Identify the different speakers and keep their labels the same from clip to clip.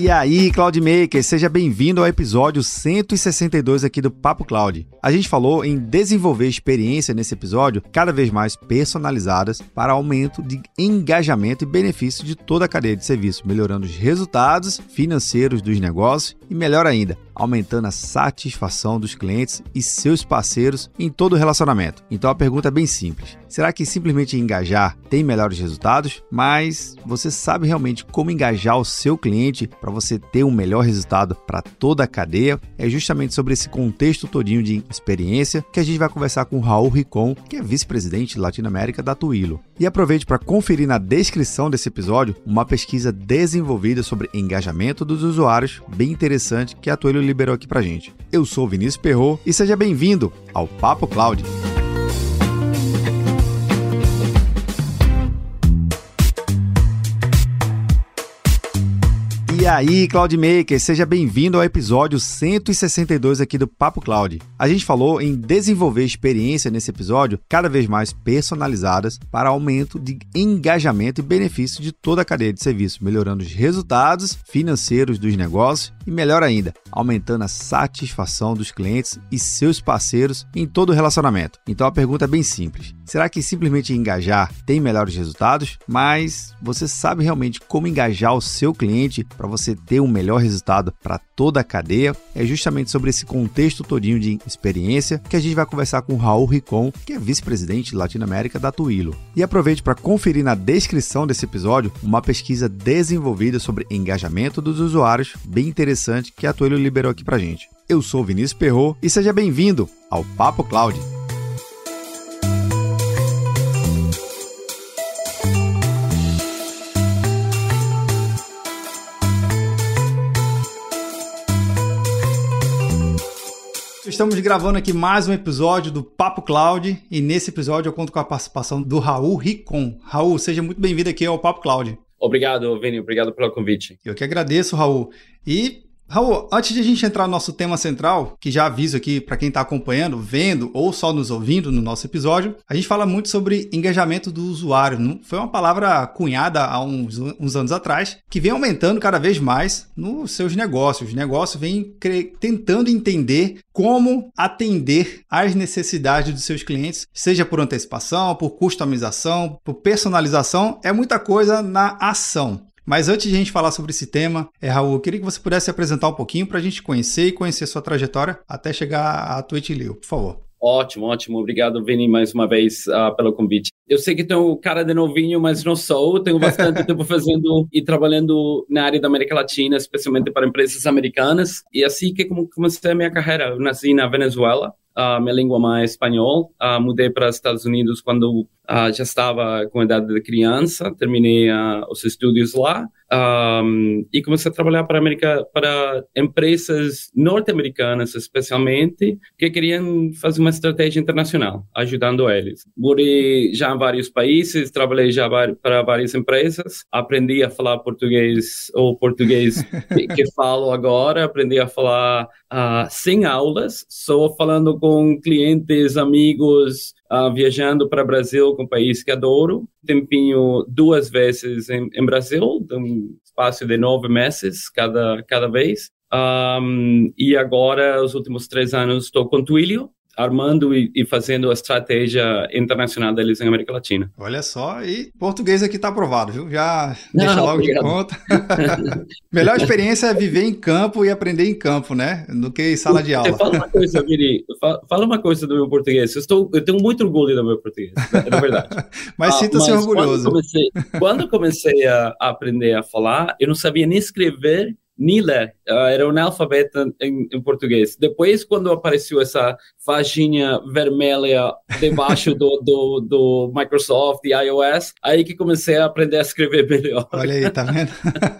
Speaker 1: E aí, Cloudmaker, seja bem-vindo ao episódio 162 aqui do Papo Cloud. A gente falou em desenvolver experiência nesse episódio cada vez mais personalizadas para aumento de engajamento e benefício de toda a cadeia de serviço, melhorando os resultados financeiros dos negócios e, melhor ainda, aumentando a satisfação dos clientes e seus parceiros em todo o relacionamento. Então a pergunta é bem simples: será que simplesmente engajar tem melhores resultados? Mas você sabe realmente como engajar o seu cliente para você ter um melhor resultado para toda a cadeia? É justamente sobre esse contexto todinho de experiência que a gente vai conversar com Raul Ricon, que é vice-presidente de Latinoamérica da Twilio. E aproveite para conferir na descrição desse episódio uma pesquisa desenvolvida sobre engajamento dos usuários, bem interessante, que a Twilio liberou aqui pra gente. Eu sou Vinícius Perro e seja bem-vindo ao Papo Cloud. Aí, Cloudmaker, seja bem-vindo ao episódio 162 aqui do Papo Cloud. A gente falou em desenvolver experiência nesse episódio cada vez mais personalizadas para aumento de engajamento e benefício de toda a cadeia de serviço, melhorando os resultados financeiros dos negócios e, melhor ainda, aumentando a satisfação dos clientes e seus parceiros em todo o relacionamento. Então a pergunta é bem simples: será que simplesmente engajar tem melhores resultados? Mas você sabe realmente como engajar o seu cliente para você ter um melhor resultado para toda a cadeia. É justamente sobre esse contexto todinho de experiência que a gente vai conversar com o Raul Ricon, que é vice-presidente de Latinoamérica da Twilo. E aproveite para conferir na descrição desse episódio uma pesquisa desenvolvida sobre engajamento dos usuários, bem interessante, que a Twilo liberou aqui para gente. Eu sou Vinícius Perro e seja bem-vindo ao Papo Cloud. Estamos gravando aqui mais um episódio do Papo Cloud e nesse episódio eu conto com a participação do Raul Ricon. Raul, seja muito bem-vindo aqui ao Papo Cloud.
Speaker 2: Obrigado, Vini. Obrigado pelo convite.
Speaker 1: Eu que agradeço, Raul. E Raul, antes de a gente entrar no nosso tema central, que já aviso aqui para quem está acompanhando, vendo ou só nos ouvindo no nosso episódio, a gente fala muito sobre engajamento do usuário. Não? Foi uma palavra cunhada há uns, uns, anos atrás, que vem aumentando cada vez mais nos seus negócios. Os negócios vêm tentando entender como atender às necessidades dos seus clientes, seja por antecipação, por customização, por personalização, é muita coisa na ação. Mas antes de a gente falar sobre esse tema, é, Raul, eu queria que você pudesse apresentar um pouquinho para a gente conhecer e conhecer sua trajetória até chegar a Twitch Leo, por favor.
Speaker 2: Ótimo, ótimo. Obrigado, Vini, mais uma vez uh, pelo convite. Eu sei que tenho cara de novinho, mas não sou. Tenho bastante tempo fazendo e trabalhando na área da América Latina, especialmente para empresas americanas. E assim que comecei a minha carreira, eu nasci na Venezuela. Uh, minha língua mãe é espanhol. Uh, mudei para os Estados Unidos quando uh, já estava com a idade de criança. Terminei os estudos lá um, e comecei a trabalhar para América, para empresas norte-americanas, especialmente, que queriam fazer uma estratégia internacional, ajudando eles. Morei já em vários países, trabalhei já para várias empresas, aprendi a falar português ou português que, que falo agora, aprendi a falar uh, sem aulas, só falando com clientes, amigos, uh, viajando para Brasil, com um país que adoro. Tempinho duas vezes em, em Brasil, um espaço de nove meses cada, cada vez. Um, e agora, os últimos três anos, estou com Twilio, armando e, e, fazendo a estratégia internacional deles em América Latina.
Speaker 1: Olha só, e português aqui está aprovado, viu? Já Não, deixa logo obrigado. de conta. Melhor experiência é viver em campo e aprender em campo, né? Do que em sala de aula.
Speaker 2: Fala uma coisa, Viri, fala uma coisa do meu português. Eu, estou, eu tenho muito orgulho do meu português, é verdade.
Speaker 1: mas ah, sinta-se orgulhoso.
Speaker 2: Quando comecei, quando comecei a aprender a falar, eu não sabia nem escrever Nila uh, era um analfabeto em, em, português. Depois, quando apareceu essa faixinha vermelha debaixo do, do, do, Microsoft e iOS, aí que comecei a aprender a escrever melhor.
Speaker 1: Olha aí, tá vendo?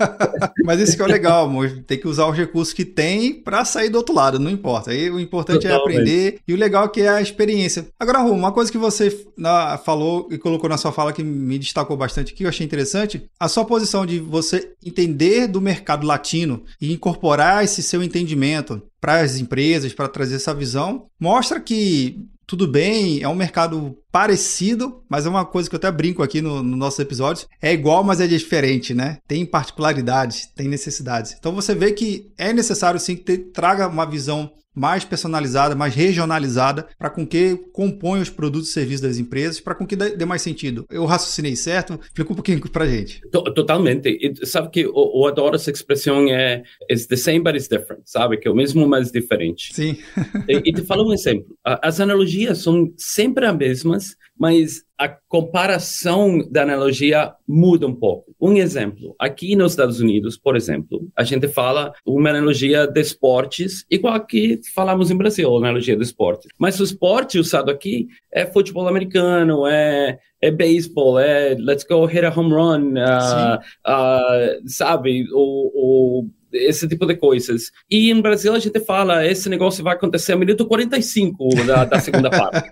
Speaker 1: Mas isso que é legal, amor. Tem que usar os recursos que tem para sair do outro lado, não importa. Aí o importante Totalmente. é aprender e o legal é que é a experiência. Agora, Ru, uma coisa que você na, falou e colocou na sua fala que me destacou bastante aqui, eu achei interessante, a sua posição de você entender do mercado latino e incorporar incorporar esse seu entendimento para as empresas, para trazer essa visão, mostra que tudo bem, é um mercado parecido, mas é uma coisa que eu até brinco aqui no, no nossos episódios. É igual, mas é diferente, né? Tem particularidades, tem necessidades. Então você vê que é necessário sim que te, traga uma visão mais personalizada, mais regionalizada, para com que compõe os produtos e serviços das empresas, para com que dê, mais sentido. Eu raciocinei certo? Explica um pouquinho para gente.
Speaker 2: Totalmente. E sabe que eu, eu, adoro essa expressão é it's the same but it's different, sabe? Que é o mesmo, mas diferente.
Speaker 1: Sim.
Speaker 2: e, e te falo um exemplo. As analogias são sempre as mesmas, mas a comparação da analogia muda um pouco. Um exemplo, aqui nos Estados Unidos, por exemplo, a gente fala uma analogia de esportes, igual que falamos em Brasil, analogia de esportes. Mas o esporte usado aqui é futebol americano, é, é beisebol, é let's go hit a home run, uh, uh, sabe? O, o esse tipo de coisas. E em Brasil a gente fala, esse negócio vai acontecer no minuto 45 da, da segunda parte.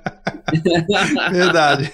Speaker 1: Verdade.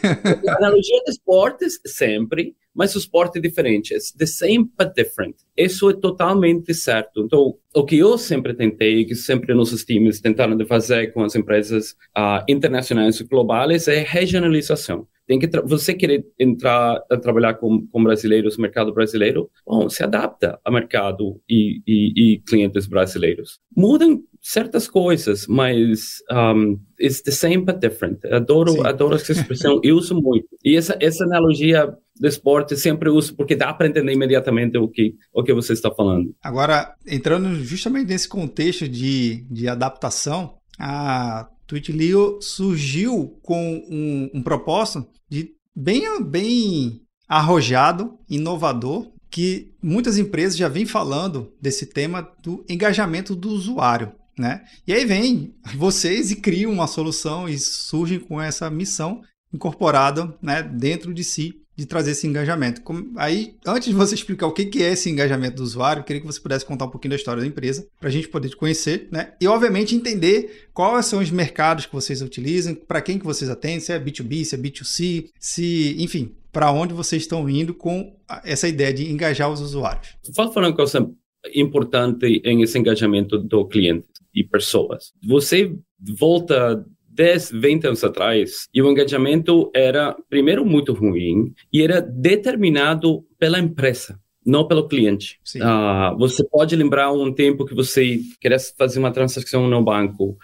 Speaker 2: A analogia de esportes, sempre, mas o esporte é diferente. the same but different. Isso é totalmente certo. Então, o que eu sempre tentei, que sempre nossos times tentaram de fazer com as empresas uh, internacionais e globais, é regionalização. Tem que você querer entrar a trabalhar com, com brasileiros, mercado brasileiro, bom, se adapta ao mercado e, e, e clientes brasileiros. Mudam certas coisas, mas um, it's the same but different. Adoro, adoro essa expressão, eu uso muito. E essa, essa analogia do esporte sempre uso porque dá para entender imediatamente o que, o que você está falando.
Speaker 1: Agora, entrando justamente nesse contexto de, de adaptação, a Twitch.io surgiu com um, um propósito de bem, bem arrojado, inovador, que muitas empresas já vêm falando desse tema do engajamento do usuário. Né? E aí vem vocês e criam uma solução e surgem com essa missão incorporada né, dentro de si de trazer esse engajamento. Aí, antes de você explicar o que é esse engajamento do usuário, queria que você pudesse contar um pouquinho da história da empresa, para a gente poder te conhecer, né? E, obviamente, entender quais são os mercados que vocês utilizam, para quem que vocês atendem, se é B2B, se é B2C, se, enfim, para onde vocês estão indo com essa ideia de engajar os usuários.
Speaker 2: Fala uma coisa importante em esse engajamento do cliente e pessoas. Você volta 10, 20 anos atrás, e o engajamento era, primeiro, muito ruim, e era determinado pela empresa não pelo cliente. Uh, você pode lembrar um tempo que você queria fazer uma transação no banco,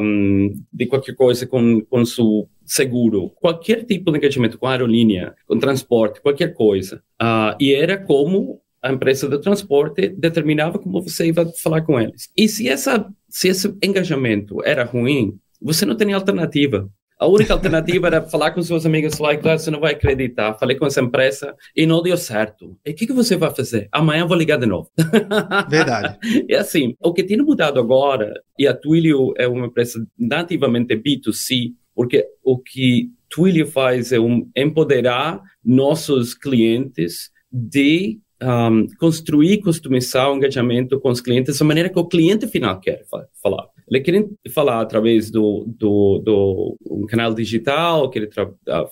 Speaker 2: um, de qualquer coisa com, com seu seguro, qualquer tipo de engajamento com aerolínea, com transporte, qualquer coisa. Uh, e era como a empresa de transporte determinava como você ia falar com eles. E se, essa, se esse engajamento era ruim, você não tem alternativa. A única alternativa era falar com seus amigos lá, claro, você não vai acreditar. Falei com essa empresa e não deu certo. E o que, que você vai fazer? Amanhã vou ligar de novo.
Speaker 1: Verdade.
Speaker 2: é assim, o que tem mudado agora, e a Twilio é uma empresa nativamente B2C, porque o que Twilio faz é um, empoderar nossos clientes de um, construir, customizar o engajamento com os clientes da maneira que o cliente final quer falar. Ele quer falar através do, do, do um canal digital, quer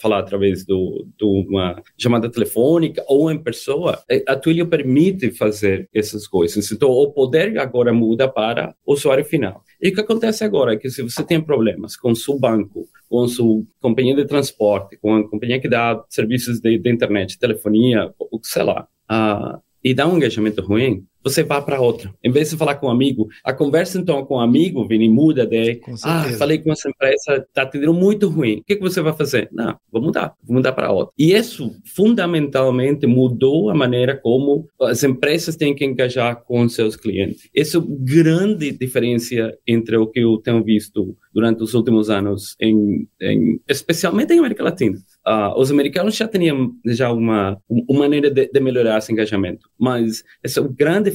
Speaker 2: falar através do, de uma chamada telefônica ou em pessoa. A Twilio permite fazer essas coisas. Então, o poder agora muda para o usuário final. E o que acontece agora é que se você tem problemas com seu banco, com sua companhia de transporte, com a companhia que dá serviços de, de internet, telefonia, sei lá, uh, e dá um engajamento ruim, você vai para outra. Em vez de falar com um amigo, a conversa então com um amigo, Vini, muda de, ah, falei com essa empresa, está atendendo muito ruim. O que, que você vai fazer? Não, vou mudar, vou mudar para outra. E isso fundamentalmente mudou a maneira como as empresas têm que engajar com seus clientes. Essa é grande diferença entre o que eu tenho visto durante os últimos anos, em, em especialmente em América Latina. Uh, os americanos já tinham já uma, uma maneira de, de, melhorar esse engajamento, mas essa é uma grande,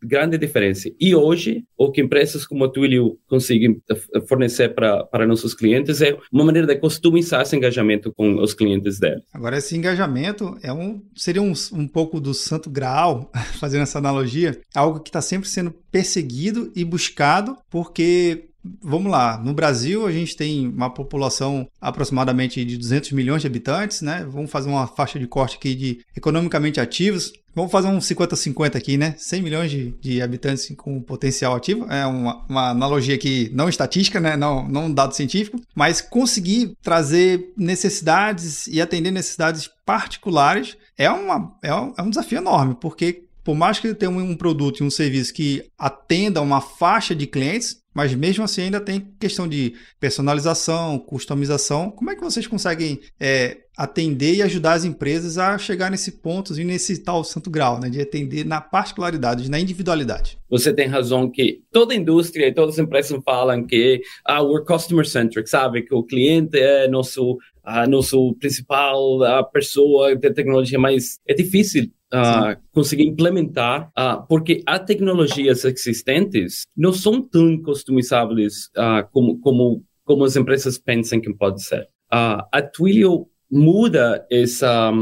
Speaker 2: grande diferença. E hoje, o que empresas como a Twilio conseguem fornecer para, nossos clientes é uma maneira de customizar esse engajamento com os clientes deles.
Speaker 1: Agora, esse engajamento é um, seria um, um pouco do santo graal, fazendo essa analogia, algo que está sempre sendo perseguido e buscado, porque vamos lá, no Brasil a gente tem uma população aproximadamente de 200 milhões de habitantes, né? Vamos fazer uma faixa de corte aqui de economicamente ativos. Vamos fazer um 50-50 aqui, né? 100 milhões de, de, habitantes com potencial ativo. É uma, uma, analogia aqui, não estatística, né? Não, não um dado científico, mas conseguir trazer necessidades e atender necessidades particulares é, uma, é, um, é um desafio enorme, porque por mais que ele tenha um produto e um serviço que atenda uma faixa de clientes, mas mesmo assim ainda tem questão de personalização, customização. Como é que vocês conseguem é, atender e ajudar as empresas a chegar nesse ponto e nesse tal santo grau, né, de atender na particularidade, na individualidade?
Speaker 2: Você tem razão que toda indústria e todas as empresas falam que ah, we're customer centric, sabe? Que o cliente é nosso a nosso principal a pessoa de tecnologia, mas é difícil uh, conseguir implementar, uh, porque as tecnologias existentes não são tão customizáveis uh, como, como, como as empresas pensam que pode ser. a Twilio muda essa,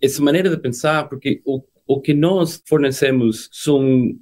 Speaker 2: essa maneira de pensar, porque o, o que nós fornecemos são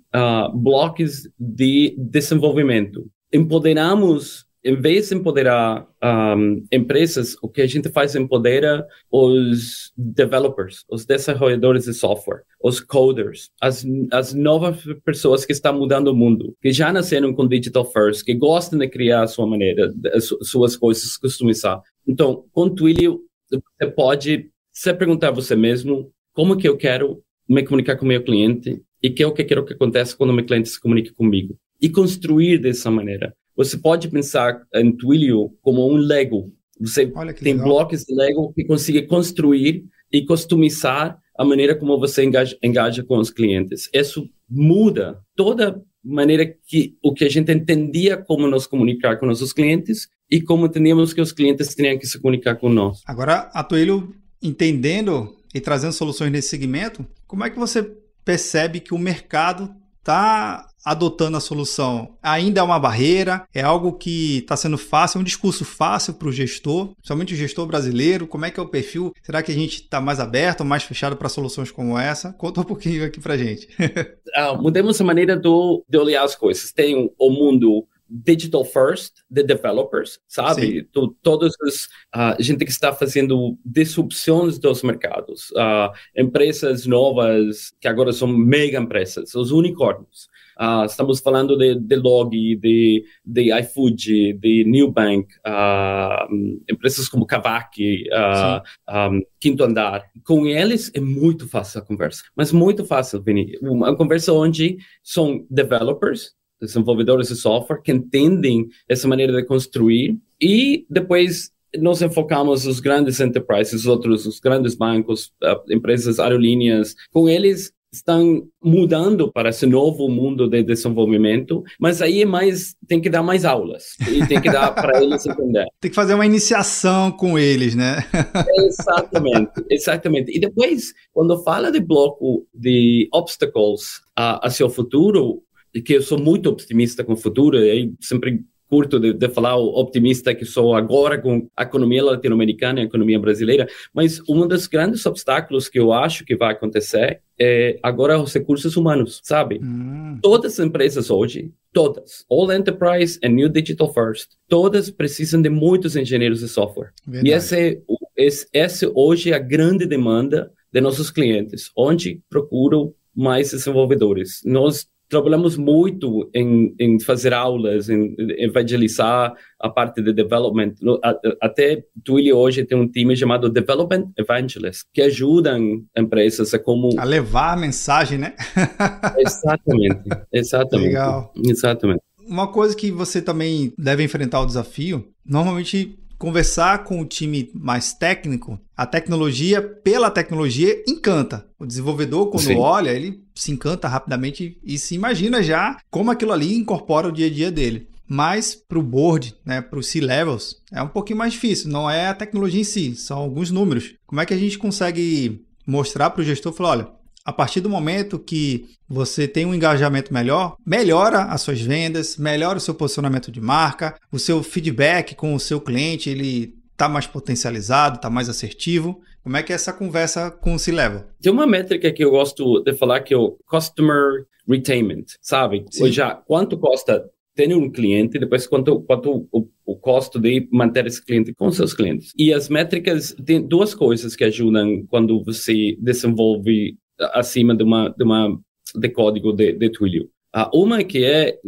Speaker 2: blocos de desenvolvimento. Empoderamos em vez de empoderar um, empresas, o que a gente faz é empodera os developers, os desenvolvedores de software, os coders, as, as novas pessoas que estão mudando o mundo, que já nasceram com digital first, que gostam de criar a sua maneira, suas coisas, customizar. Então, com Twilio, você pode se perguntar a você mesmo como que eu quero me comunicar com o meu cliente e que é o que eu quero que aconteça quando o meu cliente se comunique comigo. E construir dessa maneira. Você pode pensar em Twilio como um Lego. Você tem legal. blocos de Lego que consegue construir e customizar a maneira como você engaja, engaja com os clientes. Isso muda toda maneira que o que a gente entendia como nos comunicar com nossos clientes e como entendíamos que os clientes tinham que se comunicar com nós.
Speaker 1: Agora, a Twilio entendendo e trazendo soluções nesse segmento, como é que você percebe que o mercado está adotando a solução ainda é uma barreira? É algo que está sendo fácil? É um discurso fácil para o gestor, principalmente o gestor brasileiro? Como é que é o perfil? Será que a gente está mais aberto, mais fechado para soluções como essa? Conta um pouquinho aqui para gente.
Speaker 2: ah, mudemos a maneira do, de olhar as coisas. Tem o mundo digital first de developers, sabe? Tu, todos os uh, gente que está fazendo disrupções dos mercados, uh, empresas novas que agora são mega empresas, os unicórnios. Uh, estamos falando de, de Log, de, de iFood, de Newbank, uh, empresas como Kavak, uh, um, Quinto Andar. Com eles é muito fácil a conversa, mas muito fácil, Vini. Uma conversa onde são developers, desenvolvedores de software, que entendem essa maneira de construir e depois nós enfocamos os grandes enterprises, os outros, os grandes bancos, empresas aerolíneas. Com eles, estão mudando para esse novo mundo de desenvolvimento, mas aí é mais tem que dar mais aulas e tem que dar para eles entender.
Speaker 1: Tem que fazer uma iniciação com eles, né?
Speaker 2: exatamente, exatamente. E depois, quando fala de bloco de obstacles a, a seu futuro, que eu sou muito optimista com o futuro, eu sempre curto de, de, falar optimista que sou agora com a economia latino-americana e a economia brasileira, mas um dos grandes obstáculos que eu acho que vai acontecer é agora os recursos humanos, sabe? Hum. Todas as empresas hoje, todas, all enterprise and new digital first, todas precisam de muitos engenheiros de software. Verdade. E esse, esse, esse hoje é a grande demanda de nossos clientes, onde procuram mais desenvolvedores. Nós trabalhamos muito em, em fazer aulas, em evangelizar a parte de development. Até Twilio hoje tem um time chamado Development Evangelists, que ajudam empresas a como...
Speaker 1: A levar a mensagem, né?
Speaker 2: exatamente, exatamente.
Speaker 1: Legal.
Speaker 2: Exatamente.
Speaker 1: Uma coisa que você também deve enfrentar o desafio, normalmente conversar com o time mais técnico, a tecnologia, pela tecnologia, encanta. O desenvolvedor, quando Sim. olha, ele se encanta rapidamente e se imagina já como aquilo ali incorpora o dia a dia dele. Mas para o board, né, para os C-levels, é um pouquinho mais difícil. Não é a tecnologia em si, são alguns números. Como é que a gente consegue mostrar para o gestor, falar, olha, a partir do momento que você tem um engajamento melhor, melhora as suas vendas, melhora o seu posicionamento de marca, o seu feedback com o seu cliente, ele está mais potencializado, está mais assertivo. Como é que é essa conversa com o C-Level?
Speaker 2: Tem uma métrica que eu gosto de falar que é o Customer Retainment, sabe? Sim. Ou já, quanto custa tem um cliente, depois quanto, quanto o, o custo de manter esse cliente com seus clientes. E as métricas, tem duas coisas que ajudam quando você desenvolve acima de uma, de uma de código de, de Twilio. A uma que é,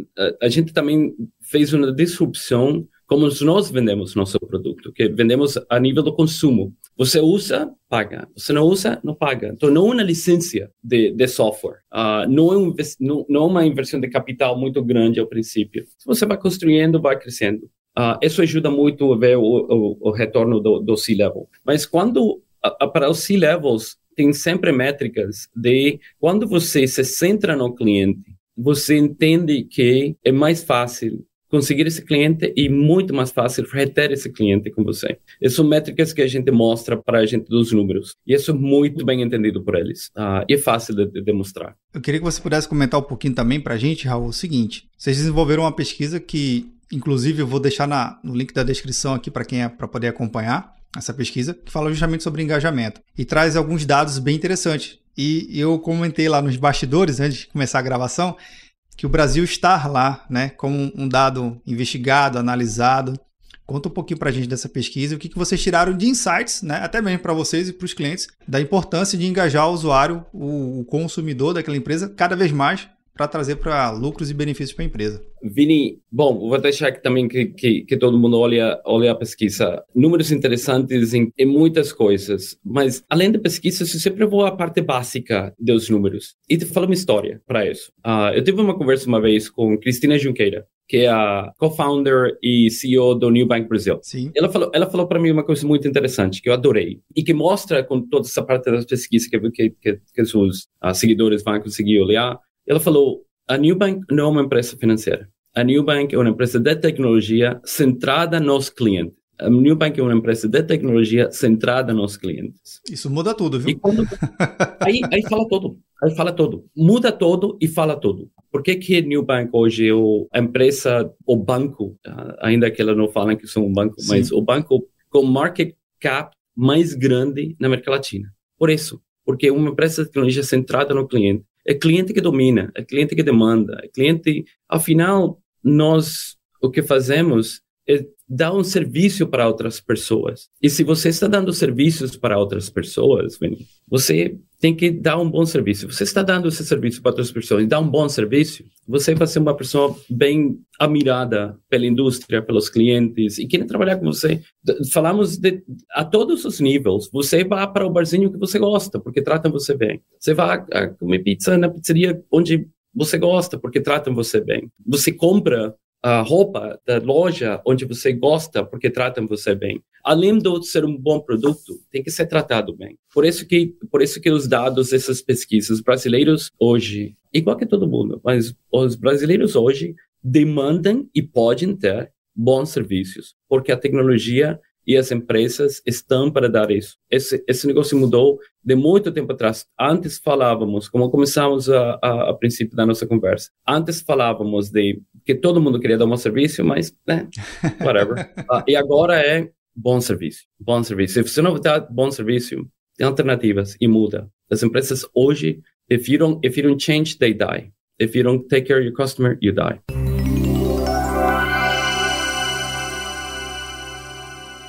Speaker 2: a gente também fez uma disrupção como nós vendemos nosso produto, que vendemos a nível do consumo. Você usa, paga. Você não usa, não paga. Então, não é uma licença de, de software. Uh, não, é um, não, não, é uma inversão de capital muito grande ao princípio. Você vai construindo, vai crescendo. Uh, isso ajuda muito a ver o, o, o retorno do, do C-Level. Mas quando, para os C-Levels, tem sempre métricas de quando você se centra no cliente, você entende que é mais fácil conseguir esse cliente e muito mais fácil reter esse cliente com você. Essas são métricas que a gente mostra para a gente dos números. E isso é muito bem entendido por eles. Uh, e é fácil de, de, demonstrar.
Speaker 1: Eu queria que você pudesse comentar um pouquinho também para a gente, Raul, o seguinte. Vocês desenvolveram uma pesquisa que, inclusive, eu vou deixar na, no link da descrição aqui para quem é para poder acompanhar essa pesquisa, que fala justamente sobre engajamento. E traz alguns dados bem interessantes. E eu comentei lá nos bastidores, antes de começar a gravação, que o Brasil está lá, né, como um dado investigado, analisado. Conta um pouquinho para a gente dessa pesquisa, o que, que vocês tiraram de insights, né, até mesmo para vocês e para os clientes, da importância de engajar o usuário, o, o consumidor daquela empresa, cada vez mais para trazer para lucros e benefícios para a empresa.
Speaker 2: Vini, bom, vou deixar aqui também que, que, que, todo mundo olhe, olhe a pesquisa. Números interessantes em, em muitas coisas, mas além da pesquisa, eu sempre vou à parte básica dos números. E te falo uma história para isso. Uh, eu tive uma conversa uma vez com Cristina Junqueira, que é a co-founder e CEO do New Bank Brasil.
Speaker 1: Sim.
Speaker 2: Ela falou, ela falou para mim uma coisa muito interessante que eu adorei e que mostra com toda essa parte das pesquisas que que, que, que os uh, seguidores vão conseguir olhar ela falou: a Newbank não é uma empresa financeira. A Newbank é uma empresa de tecnologia centrada nos clientes. A Newbank é uma empresa de tecnologia centrada nos clientes.
Speaker 1: Isso muda tudo, viu?
Speaker 2: Quando... aí, aí fala tudo. Aí fala tudo. Muda tudo e fala tudo. Por que que Newbank hoje é a empresa, o banco, ainda que ela não fala que são um banco, Sim. mas o banco com market cap mais grande na América Latina. Por isso, porque é uma empresa de tecnologia centrada no cliente é cliente que domina, é cliente que demanda, é cliente. Afinal, nós o que fazemos é dar um serviço para outras pessoas. E se você está dando serviços para outras pessoas, você tem que dar um bom serviço. Você está dando esse serviço para outras pessoas e dá um bom serviço, você vai ser uma pessoa bem admirada pela indústria, pelos clientes e querem trabalhar com você. Falamos de, a todos os níveis. Você vai para o barzinho que você gosta, porque tratam você bem. Você vai comer pizza na pizzaria onde você gosta, porque tratam você bem. Você compra a roupa da loja onde você gosta porque tratam você bem. Além de ser um bom produto, tem que ser tratado bem. Por isso que, por isso que os dados dessas pesquisas brasileiros hoje, igual que todo mundo, mas os brasileiros hoje demandam e podem ter bons serviços, porque a tecnologia e as empresas estão para dar isso. Esse, esse negócio mudou de muito tempo atrás. Antes falávamos, como começamos a, a, a princípio da nossa conversa, antes falávamos de que todo mundo queria dar um serviço, mas, né, whatever. uh, e agora é bom serviço, bom serviço. Se você não dá bom serviço, tem alternativas e muda. As empresas hoje, if you don't, if you don't change, they die. If you don't take care of your customer, you die.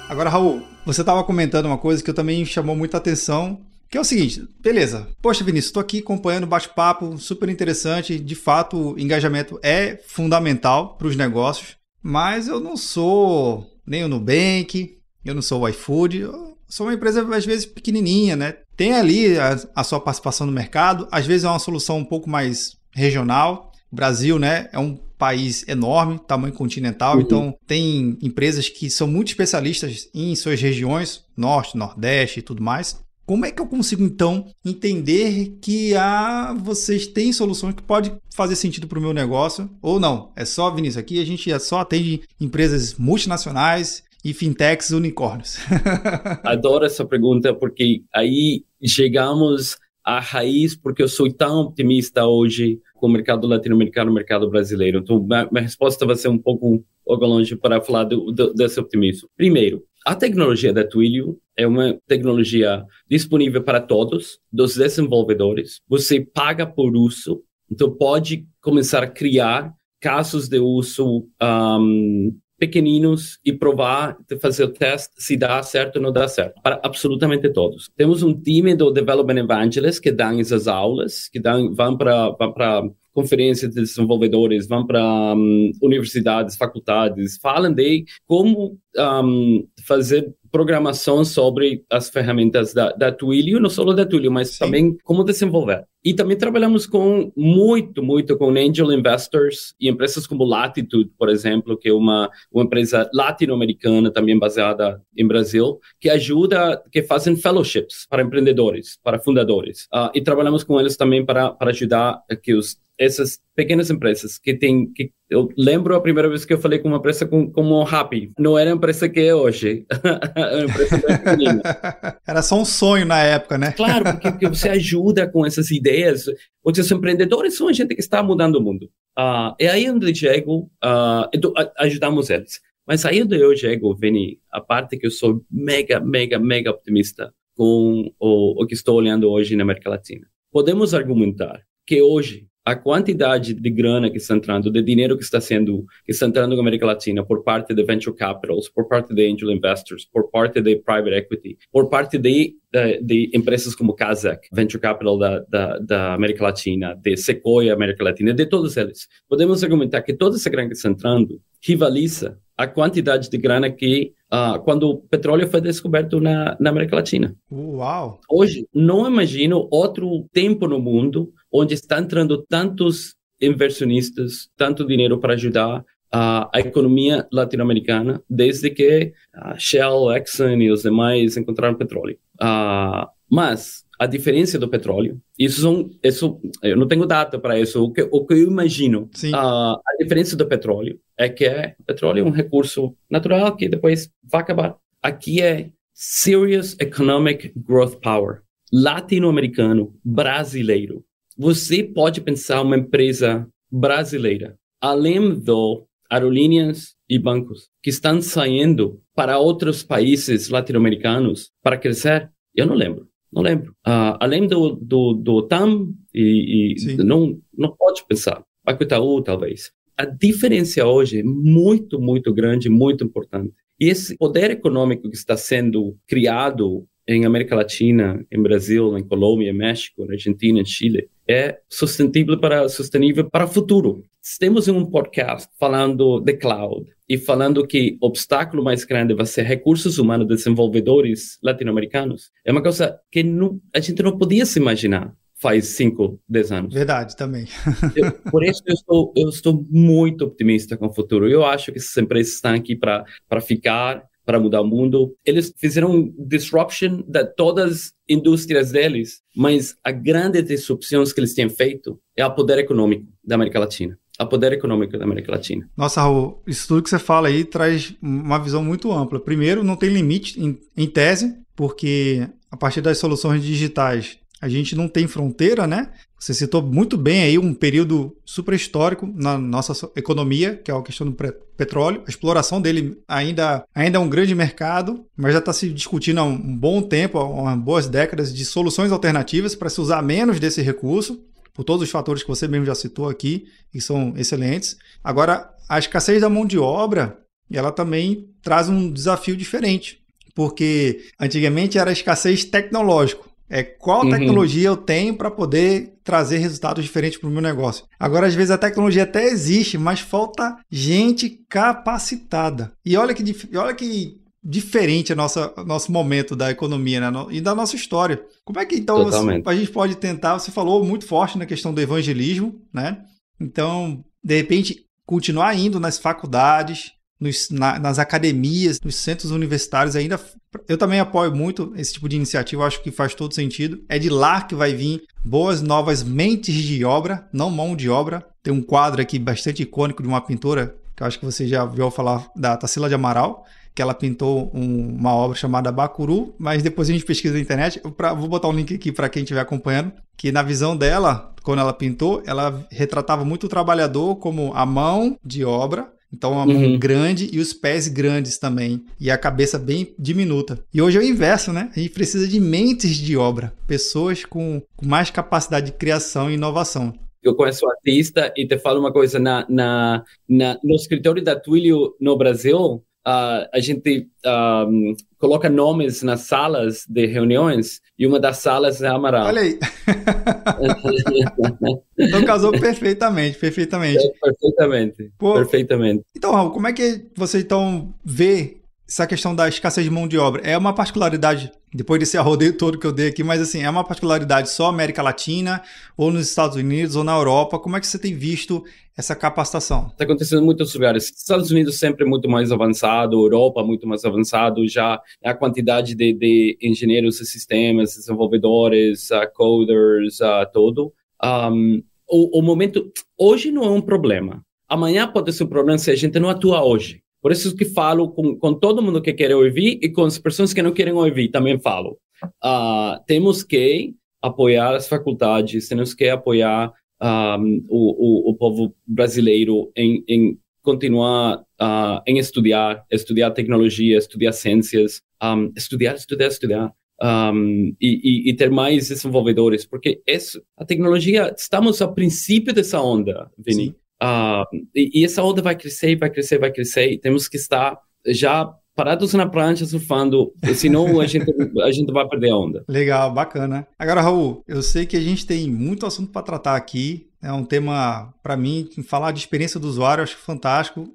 Speaker 1: Agora, Raul, você estava comentando uma coisa que eu também chamou muita atenção, que é o seguinte, beleza. Poxa, Vinícius, estou aqui acompanhando o bate-papo, super interessante. De fato, o engajamento é fundamental para os negócios, mas eu não sou nem o Nubank, eu não sou o iFood, eu sou uma empresa às vezes pequenininha, né? Tem ali a, a sua participação no mercado, às vezes é uma solução um pouco mais regional. O Brasil, né, é um país enorme, tamanho continental, uhum. então tem empresas que são muito especialistas em suas regiões, norte, nordeste e tudo mais. Como é que eu consigo então entender que ah, vocês têm soluções que podem fazer sentido para o meu negócio ou não? É só, Vinícius, aqui a gente é só atende empresas multinacionais e fintechs unicórnios.
Speaker 2: Adoro essa pergunta porque aí chegamos à raiz porque eu sou tão optimista hoje com o mercado latino-americano o mercado brasileiro. Então, minha, resposta vai ser um pouco longe para falar do, do, desse optimismo. Primeiro, a tecnologia da Twilio é uma tecnologia disponível para todos, dos desenvolvedores. Você paga por uso, então pode começar a criar casos de uso um, pequeninos e provar, fazer o teste se dá certo ou não dá certo, para absolutamente todos. Temos um time do Development Evangelists que dão essas aulas, que dão, vão para conferências de desenvolvedores, vão para um, universidades, faculdades, falam de como um, fazer programação sobre as ferramentas da, da Twilio, não só da Twilio, mas Sim. também como desenvolver. E também trabalhamos com muito, muito com angel investors e empresas como Latitude, por exemplo, que é uma, uma empresa latino-americana também baseada em Brasil, que ajuda, que fazem fellowships para empreendedores, para fundadores. Uh, e trabalhamos com eles também para, para ajudar que os essas pequenas empresas que tem que eu lembro a primeira vez que eu falei com uma empresa com, como o Rappi, não era a empresa que é hoje, pequena.
Speaker 1: Era só um sonho na época, né?
Speaker 2: Claro, porque, porque você ajuda com essas ideias. Os empreendedores são a gente que está mudando o mundo. Uh, é aí onde eu chego, uh, então, ajudamos eles. Mas aí onde eu chego, Vini, a parte que eu sou mega, mega, mega optimista com o, o que estou olhando hoje na América Latina. Podemos argumentar que hoje a quantidade de grana que está entrando, de dinheiro que está sendo, que está entrando na América Latina por parte de venture capitals, por parte de angel investors, por parte de private equity, por parte de, de, de empresas como Kazakh, venture capital da, da, da, América Latina, de Sequoia América Latina, de todos eles. Podemos argumentar que toda essa grana que está entrando rivaliza a quantidade de grana que uh, quando o petróleo foi descoberto na, na América Latina.
Speaker 1: Uau!
Speaker 2: Hoje, não imagino outro tempo no mundo onde está entrando tantos inversionistas, tanto dinheiro para ajudar a, a economia latino-americana desde que a Shell, Exxon e os demais encontraram petróleo. Uh, mas a diferença do petróleo, isso são, isso, eu não tenho data para isso, o que, o que eu imagino, uh, a diferença do petróleo é que é, o petróleo é um recurso natural que depois vai acabar. Aqui é Serious Economic Growth Power, latino-americano, brasileiro você pode pensar uma empresa brasileira, além do aerolíneas e bancos que estão saindo para outros países latino-americanos para crescer? Eu não lembro. Não lembro. Uh, além do, do, do TAM, e, e não, não pode pensar. Banco Itaú, talvez. A diferença hoje é muito, muito grande, muito importante. E esse poder econômico que está sendo criado em América Latina, em Brasil, em Colômbia, México, na Argentina, em Chile, é sustentável para sustentável para o futuro. Temos um podcast falando de cloud e falando que o obstáculo mais grande vai ser recursos humanos desenvolvedores latino-americanos. É uma coisa que não, a gente não podia se imaginar faz 5, 10 anos.
Speaker 1: Verdade, também.
Speaker 2: eu, por isso eu estou, eu estou muito otimista com o futuro. Eu acho que essas empresas estão aqui para ficar para mudar o mundo. Eles fizeram disruption de todas as indústrias deles, mas a grande disrupção que eles têm feito é o poder econômico da América Latina. A poder econômico da América Latina.
Speaker 1: Nossa, Raul, isso tudo que você fala aí traz uma visão muito ampla. Primeiro, não tem limite em, em tese, porque a partir das soluções digitais a gente não tem fronteira, né? Você citou muito bem aí um período super histórico na nossa economia, que é a questão do petróleo. A exploração dele ainda, ainda é um grande mercado, mas já está se discutindo há um bom tempo, há boas décadas, de soluções alternativas para se usar menos desse recurso, por todos os fatores que você mesmo já citou aqui, e são excelentes. Agora, a escassez da mão de obra, ela também traz um desafio diferente, porque antigamente era a escassez tecnológica. É qual uhum. tecnologia eu tenho para poder trazer resultados diferentes para o meu negócio. Agora, às vezes, a tecnologia até existe, mas falta gente capacitada. E olha que, olha que diferente o nosso, nosso momento da economia né? e da nossa história. Como é que então a gente pode tentar? Você falou muito forte na questão do evangelismo, né? Então, de repente, continuar indo nas faculdades, nos, na, nas academias, nos centros universitários ainda. Eu também apoio muito esse tipo de iniciativa, acho que faz todo sentido. É de lá que vai vir boas novas mentes de obra, não mão de obra. Tem um quadro aqui bastante icônico de uma pintora, que eu acho que você já viu falar, da Tarsila de Amaral, que ela pintou um, uma obra chamada Bacuru, mas depois a gente pesquisa na internet. Pra, vou botar um link aqui para quem estiver acompanhando, que na visão dela, quando ela pintou, ela retratava muito o trabalhador como a mão de obra então a mão uhum. grande e os pés grandes também. E a cabeça bem diminuta. E hoje é o inverso, né? A gente precisa de mentes de obra. Pessoas com, com mais capacidade de criação e inovação.
Speaker 2: eu conheço artista e te falo uma coisa, na, na, na no escritório da Twilio no Brasil, uh, a gente um, coloca nomes nas salas de reuniões e uma das salas é Amaral.
Speaker 1: Olha aí. então casou perfeitamente, perfeitamente. É,
Speaker 2: perfeitamente, Pô, perfeitamente.
Speaker 1: Então, Raul, como é que você então vê essa questão da escassez de mão de obra é uma particularidade, depois desse arrodeio todo que eu dei aqui, mas assim, é uma particularidade só América Latina, ou nos Estados Unidos, ou na Europa? Como é que você tem visto essa capacitação?
Speaker 2: Está acontecendo em muitos lugares. Estados Unidos sempre muito mais avançado, Europa muito mais avançado, já a quantidade de, de engenheiros de sistemas, desenvolvedores, uh, coders, uh, todo. Um, o, o momento, hoje não é um problema. Amanhã pode ser um problema se a gente não atua hoje. Por isso que falo com, com todo mundo que quer ouvir e com as pessoas que não querem ouvir, também falo. Uh, temos que apoiar as faculdades, temos que apoiar um, o, o, o, povo brasileiro em, em continuar uh, em estudar, estudar tecnologia, estudar ciências, um, estudar, estudar, estudar. Um, e, e, ter mais desenvolvedores, porque isso, a tecnologia, estamos ao princípio dessa onda, Vini. Sim. Uh, e, e, essa onda vai crescer, vai crescer, vai crescer, e temos que estar já parados na prancha surfando, senão a gente, a gente vai perder a onda.
Speaker 1: Legal, bacana. Agora, Raul, eu sei que a gente tem muito assunto para tratar aqui, é um tema, para mim, falar de experiência do usuário, acho fantástico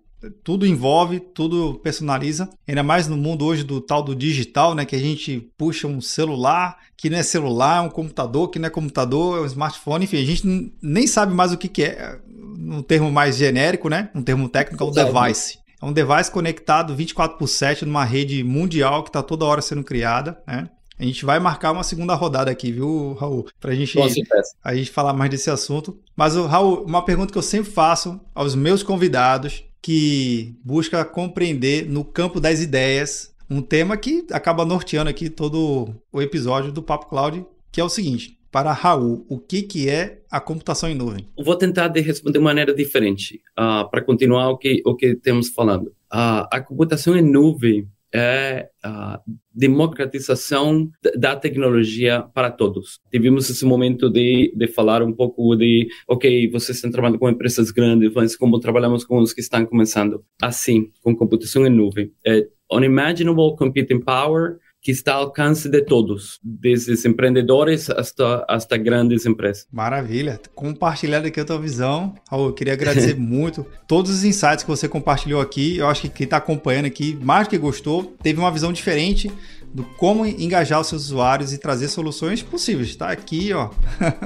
Speaker 1: tudo envolve, tudo personaliza. Ainda mais no mundo hoje do tal do digital, né? Que a gente puxa um celular, que não é celular, é um computador, que não é computador, é um smartphone, enfim, a gente nem sabe mais o que, que é um termo mais genérico, né? Um termo técnico, é um device. É um device conectado 24 por 7 numa rede mundial que está toda hora sendo criada, né? A gente vai marcar uma segunda rodada aqui, viu, Raul? Para a gente, a gente falar mais desse assunto. Mas, Raul, uma pergunta que eu sempre faço aos meus convidados que busca compreender no campo das ideias um tema que acaba norteando aqui todo o episódio do Papo Cloud, que é o seguinte: para Raul, o que, que é a computação em nuvem?
Speaker 2: Vou tentar de responder de maneira diferente, uh, para continuar o que, o que temos falando. Uh, a computação em nuvem é a democratização da tecnologia para todos. Tivemos esse momento de, de falar um pouco de, ok, vocês estão trabalhando com empresas grandes, mas como trabalhamos com os que estão começando? Assim, com computação em nuvem. É unimaginable computing power que está ao alcance de todos, desde empreendedores hasta, hasta grandes empresas.
Speaker 1: Maravilha. Compartilhando aqui a tua visão. Raul, eu queria agradecer muito todos os insights que você compartilhou aqui. Eu acho que quem está acompanhando aqui, mais que gostou, teve uma visão diferente do como engajar os seus usuários e trazer soluções possíveis. Está aqui, ó,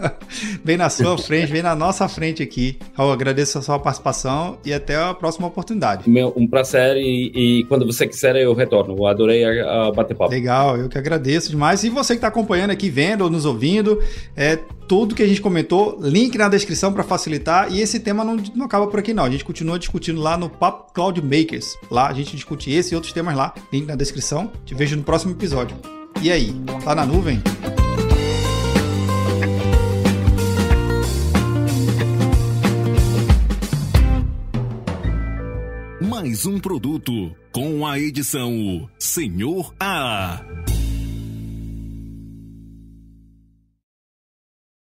Speaker 1: bem na sua frente, bem na nossa frente aqui. Raul, agradeço a sua participação e até a próxima oportunidade.
Speaker 2: Meu, um prazer e, e quando você quiser eu retorno. Eu adorei a, a bater papo.
Speaker 1: Legal, eu que agradeço demais. E você que está acompanhando aqui, vendo ou nos ouvindo, é tudo que a gente comentou, link na descrição para facilitar. E esse tema não, não acaba por aqui, não. A gente continua discutindo lá no Papo Cloud Makers. Lá a gente discute esse e outros temas lá. Link na descrição. Te vejo no próximo episódio. E aí, tá na nuvem?
Speaker 3: Mais um produto com a edição Senhor A.